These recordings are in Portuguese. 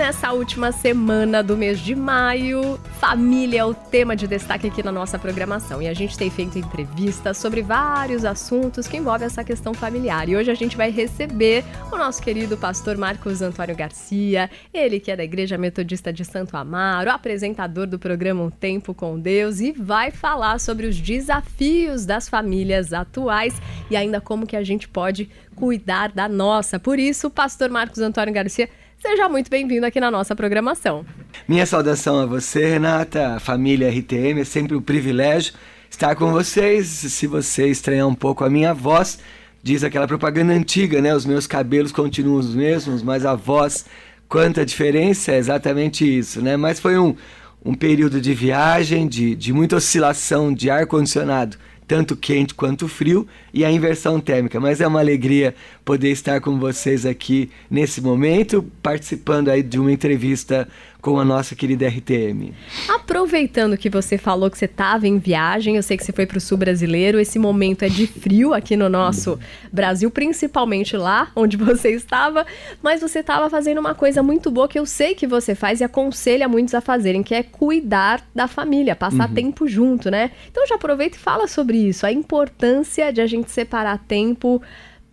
nessa última semana do mês de maio, família é o tema de destaque aqui na nossa programação. E a gente tem feito entrevistas sobre vários assuntos que envolvem essa questão familiar. E hoje a gente vai receber o nosso querido pastor Marcos Antônio Garcia, ele que é da Igreja Metodista de Santo Amaro, apresentador do programa Um Tempo com Deus, e vai falar sobre os desafios das famílias atuais e ainda como que a gente pode cuidar da nossa. Por isso, pastor Marcos Antônio Garcia Seja muito bem-vindo aqui na nossa programação. Minha saudação a você, Renata, a família RTM. É sempre um privilégio estar com vocês. Se você estranhar um pouco a minha voz, diz aquela propaganda antiga, né? Os meus cabelos continuam os mesmos, mas a voz, quanta diferença, é exatamente isso, né? Mas foi um, um período de viagem, de, de muita oscilação de ar-condicionado tanto quente quanto frio, e a inversão térmica. Mas é uma alegria poder estar com vocês aqui nesse momento, participando aí de uma entrevista com a nossa querida RTM. Aproveitando que você falou que você estava em viagem, eu sei que você foi para o sul brasileiro, esse momento é de frio aqui no nosso Brasil, principalmente lá onde você estava, mas você estava fazendo uma coisa muito boa que eu sei que você faz e aconselha muitos a fazerem, que é cuidar da família, passar uhum. tempo junto, né? Então já aproveita e fala sobre isso, a importância de a gente separar tempo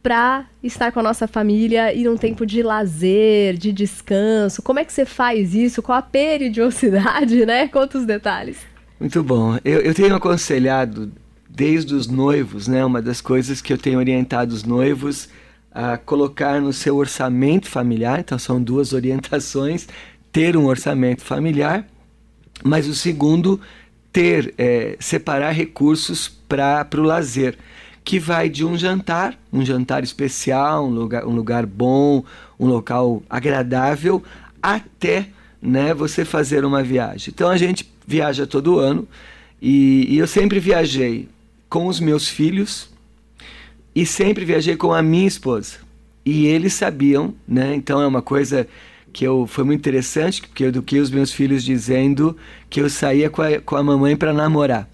para estar com a nossa família e num tempo de lazer, de descanso? Como é que você faz isso? Qual a periodicidade, né? Conta os detalhes. Muito bom. Eu, eu tenho aconselhado desde os noivos, né? Uma das coisas que eu tenho orientado os noivos a colocar no seu orçamento familiar. Então são duas orientações: ter um orçamento familiar, mas o segundo ter é, separar recursos para o lazer que vai de um jantar, um jantar especial, um lugar, um lugar bom, um local agradável, até né, você fazer uma viagem. Então a gente viaja todo ano e, e eu sempre viajei com os meus filhos e sempre viajei com a minha esposa. E eles sabiam, né? Então é uma coisa que eu foi muito interessante, porque eu eduquei os meus filhos dizendo que eu saía com a, com a mamãe para namorar.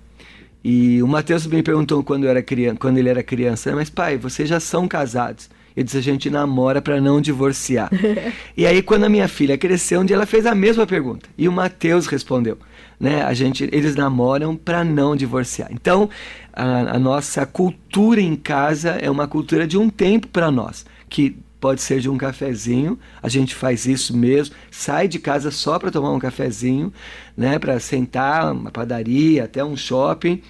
E o Matheus me perguntou quando, era criança, quando ele era criança, mas pai, vocês já são casados? Eu disse, a gente namora para não divorciar. e aí, quando a minha filha cresceu, um dia ela fez a mesma pergunta. E o Matheus respondeu, né? A gente, eles namoram para não divorciar. Então, a, a nossa cultura em casa é uma cultura de um tempo para nós, que pode ser de um cafezinho, a gente faz isso mesmo, sai de casa só para tomar um cafezinho, né, para sentar uma padaria, até um shopping,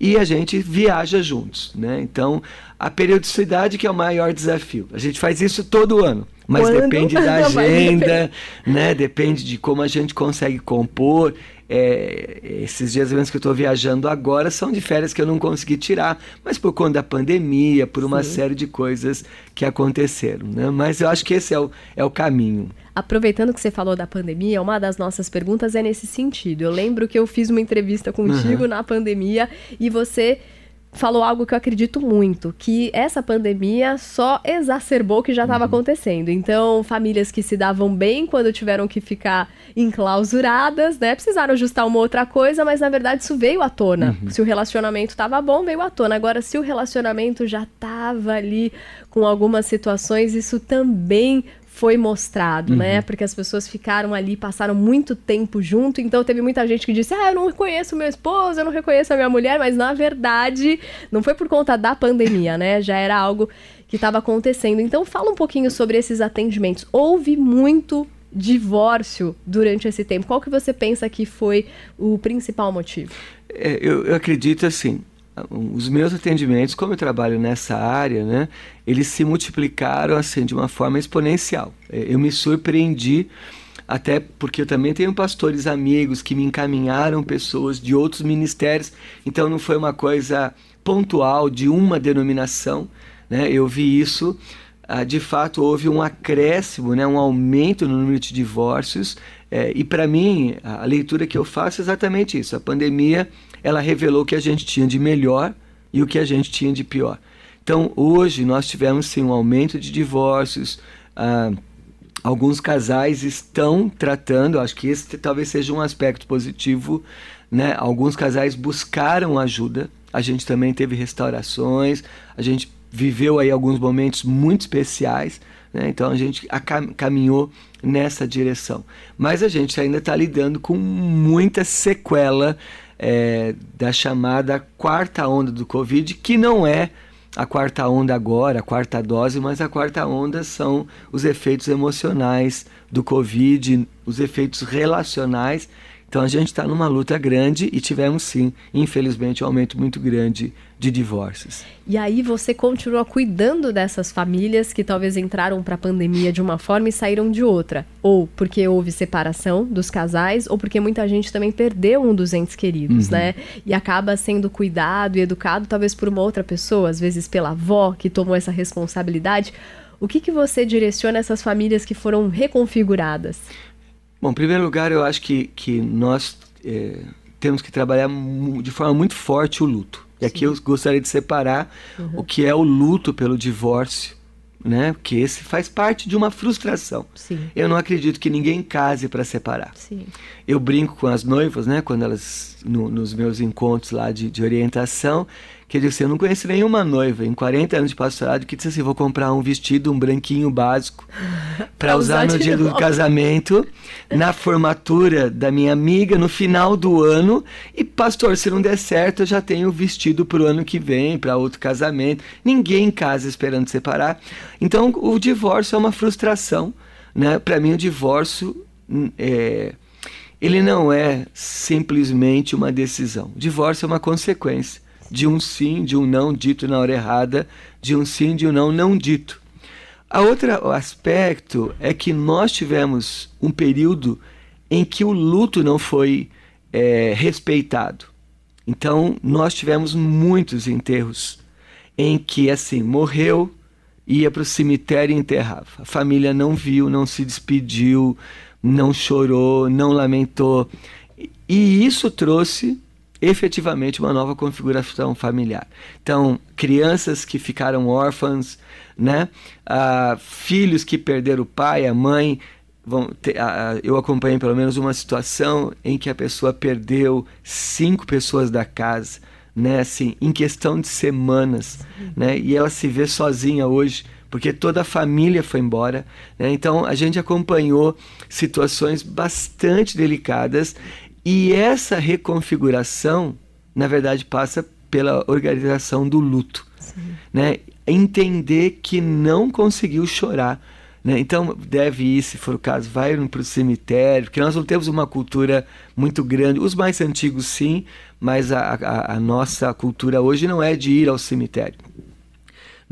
e a gente viaja juntos, né? Então, a periodicidade que é o maior desafio. A gente faz isso todo ano, mas Quando? depende da agenda, né? Depende de como a gente consegue compor. É, esses dias mesmo que eu estou viajando agora são de férias que eu não consegui tirar, mas por conta da pandemia, por uma Sim. série de coisas que aconteceram. Né? Mas eu acho que esse é o, é o caminho. Aproveitando que você falou da pandemia, uma das nossas perguntas é nesse sentido. Eu lembro que eu fiz uma entrevista contigo uhum. na pandemia e você falou algo que eu acredito muito, que essa pandemia só exacerbou o que já estava uhum. acontecendo. Então, famílias que se davam bem quando tiveram que ficar enclausuradas, né? Precisaram ajustar uma outra coisa, mas na verdade isso veio à tona. Uhum. Se o relacionamento estava bom, veio à tona. Agora, se o relacionamento já estava ali com algumas situações, isso também foi mostrado, né? uhum. né? Porque as pessoas ficaram ali, passaram muito tempo junto, então teve muita gente que disse: "Ah, eu não reconheço meu esposo, eu não reconheço a minha mulher", mas na verdade não foi por conta da pandemia, né? Já era algo que estava acontecendo. Então fala um pouquinho sobre esses atendimentos. Houve muito divórcio durante esse tempo. Qual que você pensa que foi o principal motivo? É, eu, eu acredito assim, os meus atendimentos, como eu trabalho nessa área, né, eles se multiplicaram assim de uma forma exponencial. É, eu me surpreendi até porque eu também tenho pastores amigos que me encaminharam pessoas de outros ministérios, então não foi uma coisa pontual de uma denominação, né? Eu vi isso, ah, de fato houve um acréscimo, né, um aumento no número de divórcios, é, e para mim a leitura que eu faço é exatamente isso. A pandemia ela revelou o que a gente tinha de melhor e o que a gente tinha de pior. Então, hoje nós tivemos sim um aumento de divórcios. Ah, alguns casais estão tratando, acho que esse talvez seja um aspecto positivo, né? Alguns casais buscaram ajuda. A gente também teve restaurações, a gente viveu aí alguns momentos muito especiais, Né? Então a gente caminhou nessa direção. Mas a gente ainda está lidando com muita sequela é, da chamada quarta onda do Covid, que não é a quarta onda agora, a quarta dose, mas a quarta onda são os efeitos emocionais do Covid, os efeitos relacionais então a gente está numa luta grande e tivemos sim, infelizmente, um aumento muito grande de divórcios. E aí você continua cuidando dessas famílias que talvez entraram para a pandemia de uma forma e saíram de outra, ou porque houve separação dos casais, ou porque muita gente também perdeu um dos entes queridos, uhum. né? E acaba sendo cuidado e educado talvez por uma outra pessoa, às vezes pela avó que tomou essa responsabilidade. O que, que você direciona essas famílias que foram reconfiguradas? Bom, em primeiro lugar, eu acho que, que nós é, temos que trabalhar de forma muito forte o luto. E Sim. aqui eu gostaria de separar uhum. o que é o luto pelo divórcio, né? Porque esse faz parte de uma frustração. Sim. Eu não acredito que ninguém case para separar. Sim. Eu brinco com as noivas, né? Quando elas, no, nos meus encontros lá de, de orientação, Quer dizer, eu não conheço nenhuma noiva em 40 anos de pastorado que disse assim: vou comprar um vestido, um branquinho básico, para usar no dia do casamento, na formatura da minha amiga, no final do ano. E, pastor, se não der certo, eu já tenho vestido para o ano que vem, para outro casamento. Ninguém em casa esperando separar. Então, o divórcio é uma frustração. Né? Para mim, o divórcio. Hum, é, ele não é simplesmente uma decisão. O divórcio é uma consequência de um sim, de um não dito na hora errada, de um sim, de um não não dito. A outro aspecto é que nós tivemos um período em que o luto não foi é, respeitado. Então, nós tivemos muitos enterros em que, assim, morreu, ia para o cemitério e enterrava. A família não viu, não se despediu, não chorou, não lamentou. E isso trouxe efetivamente uma nova configuração familiar. Então, crianças que ficaram órfãs, né? Ah, filhos que perderam o pai, a mãe. Ter, ah, eu acompanhei pelo menos uma situação em que a pessoa perdeu cinco pessoas da casa, né? Assim, em questão de semanas, né? E ela se vê sozinha hoje porque toda a família foi embora. Né? Então a gente acompanhou situações bastante delicadas e essa reconfiguração, na verdade, passa pela organização do luto. Né? Entender que não conseguiu chorar. Né? Então, deve ir, se for o caso, vai para o cemitério, porque nós não temos uma cultura muito grande. Os mais antigos, sim, mas a, a, a nossa cultura hoje não é de ir ao cemitério.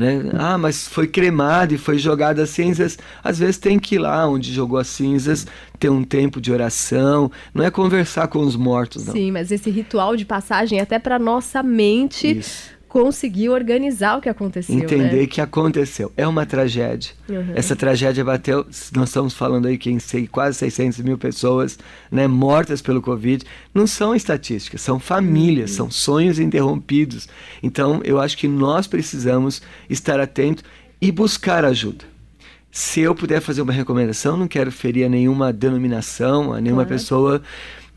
Né? Ah, mas foi cremado e foi jogado as cinzas. Às vezes tem que ir lá onde jogou as cinzas, ter um tempo de oração. Não é conversar com os mortos, não. Sim, mas esse ritual de passagem até para nossa mente Isso conseguir organizar o que aconteceu. Entender né? que aconteceu. É uma tragédia. Uhum. Essa tragédia bateu, nós estamos falando aí que em sei, quase 600 mil pessoas né, mortas pelo Covid. Não são estatísticas, são famílias, uhum. são sonhos interrompidos. Então, eu acho que nós precisamos estar atentos e buscar ajuda. Se eu puder fazer uma recomendação, não quero ferir a nenhuma denominação, a nenhuma claro. pessoa,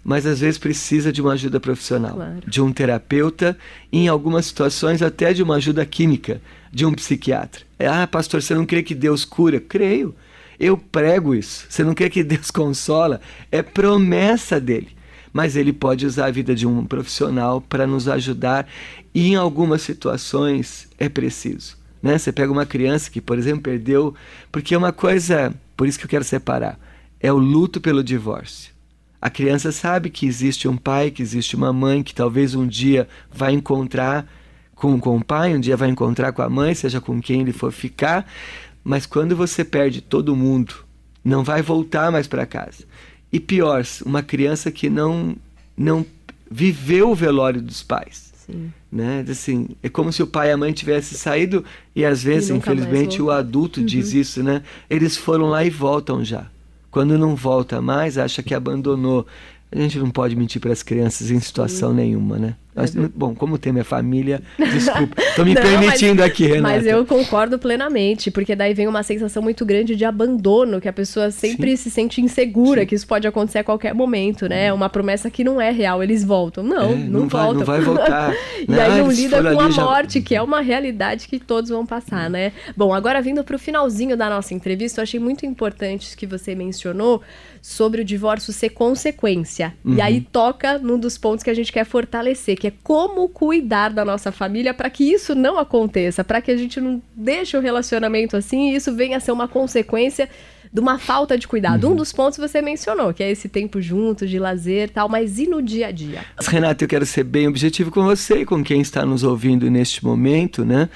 mas às vezes precisa de uma ajuda profissional, claro. de um terapeuta, em algumas situações até de uma ajuda química, de um psiquiatra. É, ah, pastor, você não crê que Deus cura? Creio. Eu prego isso. Você não crê que Deus consola? É promessa dele. Mas ele pode usar a vida de um profissional para nos ajudar e em algumas situações é preciso. Né? Você pega uma criança que, por exemplo, perdeu, porque é uma coisa, por isso que eu quero separar, é o luto pelo divórcio. A criança sabe que existe um pai, que existe uma mãe, que talvez um dia vai encontrar com, com o pai, um dia vai encontrar com a mãe, seja com quem ele for ficar, mas quando você perde todo mundo, não vai voltar mais para casa. E pior, uma criança que não não viveu o velório dos pais. Sim. Né? Assim, é como se o pai e a mãe tivessem saído e às vezes, e infelizmente, o adulto uhum. diz isso, né? Eles foram lá e voltam já. Quando não volta mais, acha que abandonou. A gente não pode mentir para as crianças em situação nenhuma, né? Uhum. Bom, como o tema é família, desculpa. Estou me Não, permitindo mas, aqui, Renata. Mas eu concordo plenamente, porque daí vem uma sensação muito grande de abandono, que a pessoa sempre Sim. se sente insegura, Sim. que isso pode acontecer a qualquer momento, né? Uma promessa que não é real, eles voltam. Não, é, não, não voltam. não vai voltar. e aí não lida com a morte, já... que é uma realidade que todos vão passar, né? Bom, agora vindo para o finalzinho da nossa entrevista, eu achei muito importante que você mencionou sobre o divórcio ser consequência. Uhum. E aí toca num dos pontos que a gente quer fortalecer, que é como cuidar da nossa família para que isso não aconteça, para que a gente não deixe o relacionamento assim e isso venha a ser uma consequência de uma falta de cuidado. Uhum. Um dos pontos você mencionou, que é esse tempo juntos, de lazer tal, mas e no dia a dia? Renata, eu quero ser bem objetivo com você e com quem está nos ouvindo neste momento, né?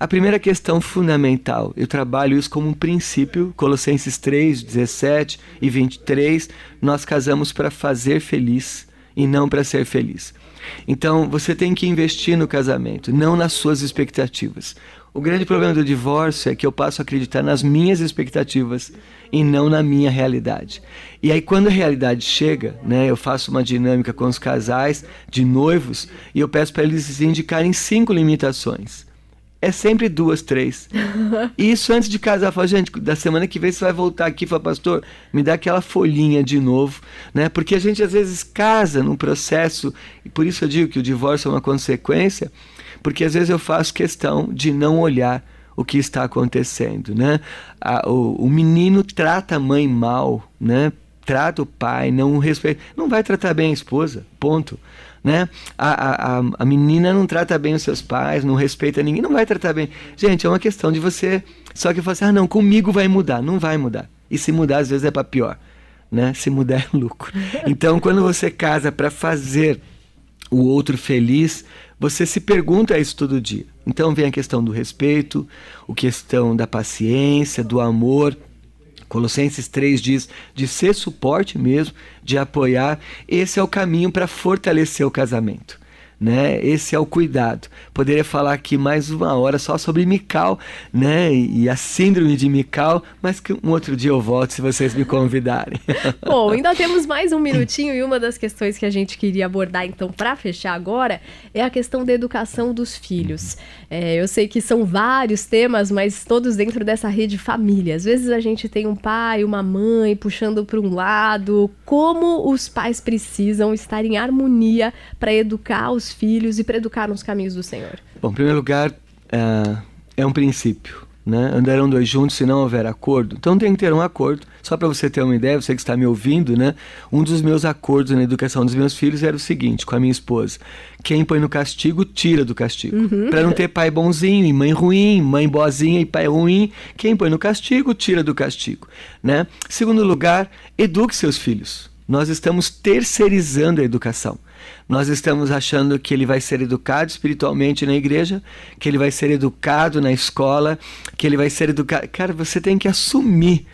A primeira questão fundamental, eu trabalho isso como um princípio, Colossenses 3, 17 e 23, nós casamos para fazer feliz e não para ser feliz. Então, você tem que investir no casamento, não nas suas expectativas. O grande problema do divórcio é que eu passo a acreditar nas minhas expectativas e não na minha realidade. E aí quando a realidade chega, né, eu faço uma dinâmica com os casais de noivos e eu peço para eles indicarem cinco limitações é sempre duas, três. Isso antes de casar, fala, gente, da semana que vem você vai voltar aqui e fala, pastor, me dá aquela folhinha de novo, né? Porque a gente às vezes casa num processo, e por isso eu digo que o divórcio é uma consequência, porque às vezes eu faço questão de não olhar o que está acontecendo, né? A, o, o menino trata a mãe mal, né? Trata o pai, não respeita, não vai tratar bem a esposa, ponto né? A, a, a menina não trata bem os seus pais, não respeita ninguém, não vai tratar bem. Gente, é uma questão de você. Só que você, assim, ah, não, comigo vai mudar. Não vai mudar. E se mudar, às vezes é para pior. Né? Se mudar é lucro. Então, quando você casa para fazer o outro feliz, você se pergunta isso todo dia. Então vem a questão do respeito, a questão da paciência, do amor. Colossenses 3 diz de ser suporte mesmo, de apoiar. Esse é o caminho para fortalecer o casamento né? Esse é o cuidado. Poderia falar aqui mais uma hora só sobre Mical, né? E a síndrome de Mical, mas que um outro dia eu volto se vocês me convidarem. Bom, ainda temos mais um minutinho e uma das questões que a gente queria abordar então para fechar agora é a questão da educação dos filhos. É, eu sei que são vários temas, mas todos dentro dessa rede família. Às vezes a gente tem um pai, uma mãe puxando para um lado. Como os pais precisam estar em harmonia para educar os filhos e para educar nos caminhos do Senhor? Bom, em primeiro lugar, é, é um princípio. Né? Andarão dois juntos se não houver acordo. Então tem que ter um acordo. Só para você ter uma ideia, você que está me ouvindo, né? Um dos meus acordos na educação dos meus filhos era o seguinte, com a minha esposa: quem põe no castigo, tira do castigo. Uhum. Para não ter pai bonzinho e mãe ruim, mãe boazinha e pai ruim, quem põe no castigo, tira do castigo, né? Segundo lugar, eduque seus filhos. Nós estamos terceirizando a educação. Nós estamos achando que ele vai ser educado espiritualmente na igreja, que ele vai ser educado na escola, que ele vai ser educado. Cara, você tem que assumir.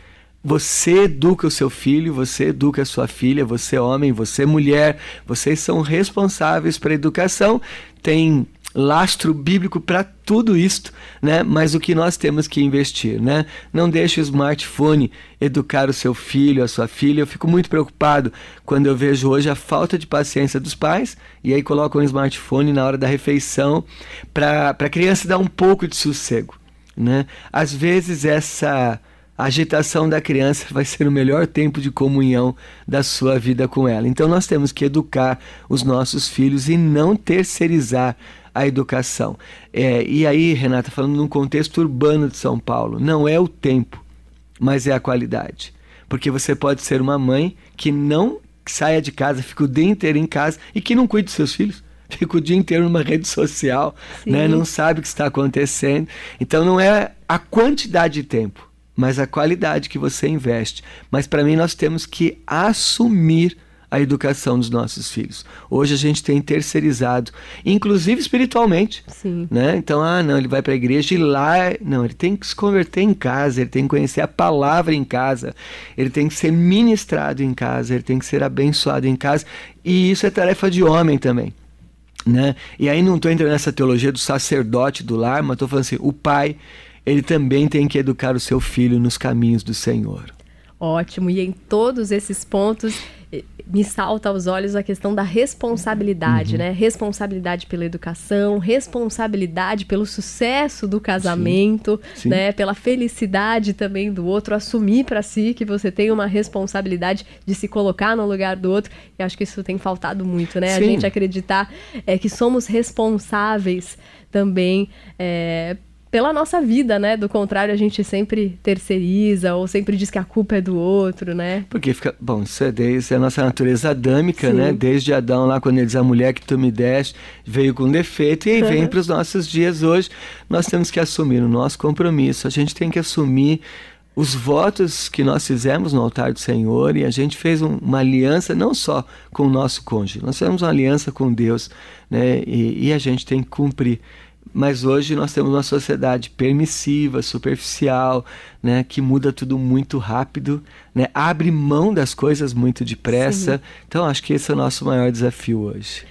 Você educa o seu filho, você educa a sua filha, você homem, você mulher, vocês são responsáveis para a educação. Tem lastro bíblico para tudo isto, né? Mas o que nós temos que investir, né? Não deixe o smartphone educar o seu filho, a sua filha. Eu fico muito preocupado quando eu vejo hoje a falta de paciência dos pais e aí colocam o smartphone na hora da refeição para a criança dar um pouco de sossego, né? Às vezes essa a agitação da criança vai ser o melhor tempo de comunhão da sua vida com ela. Então nós temos que educar os nossos filhos e não terceirizar a educação. É, e aí, Renata, falando num contexto urbano de São Paulo, não é o tempo, mas é a qualidade. Porque você pode ser uma mãe que não saia de casa, fica o dia inteiro em casa e que não cuide dos seus filhos fica o dia inteiro numa rede social, né? não sabe o que está acontecendo. Então não é a quantidade de tempo, mas a qualidade que você investe. Mas para mim nós temos que assumir a educação dos nossos filhos. Hoje a gente tem terceirizado, inclusive espiritualmente. Sim. Né? Então, ah, não, ele vai para a igreja e lá. Não, ele tem que se converter em casa, ele tem que conhecer a palavra em casa, ele tem que ser ministrado em casa, ele tem que ser abençoado em casa. E isso é tarefa de homem também. Né? E aí não estou entrando nessa teologia do sacerdote do lar, mas estou falando assim: o pai, ele também tem que educar o seu filho nos caminhos do Senhor. Ótimo, e em todos esses pontos me salta aos olhos a questão da responsabilidade, uhum. né? Responsabilidade pela educação, responsabilidade pelo sucesso do casamento, sim, sim. né? Pela felicidade também do outro, assumir para si que você tem uma responsabilidade de se colocar no lugar do outro. E acho que isso tem faltado muito, né? Sim. A gente acreditar é, que somos responsáveis também é, pela nossa vida, né? Do contrário, a gente sempre terceiriza ou sempre diz que a culpa é do outro, né? Porque fica. Bom, isso é desde a nossa natureza adâmica, né? Sim. né? Desde Adão lá, quando ele diz a mulher que tu me deste veio com defeito, e aí vem para os nossos dias hoje. Nós temos que assumir o nosso compromisso, a gente tem que assumir os votos que nós fizemos no altar do Senhor e a gente fez um, uma aliança não só com o nosso cônjuge, nós fizemos uma aliança com Deus, né? E, e a gente tem que cumprir mas hoje nós temos uma sociedade permissiva, superficial, né, que muda tudo muito rápido, né, abre mão das coisas muito depressa. Sim. Então acho que esse é o nosso maior desafio hoje.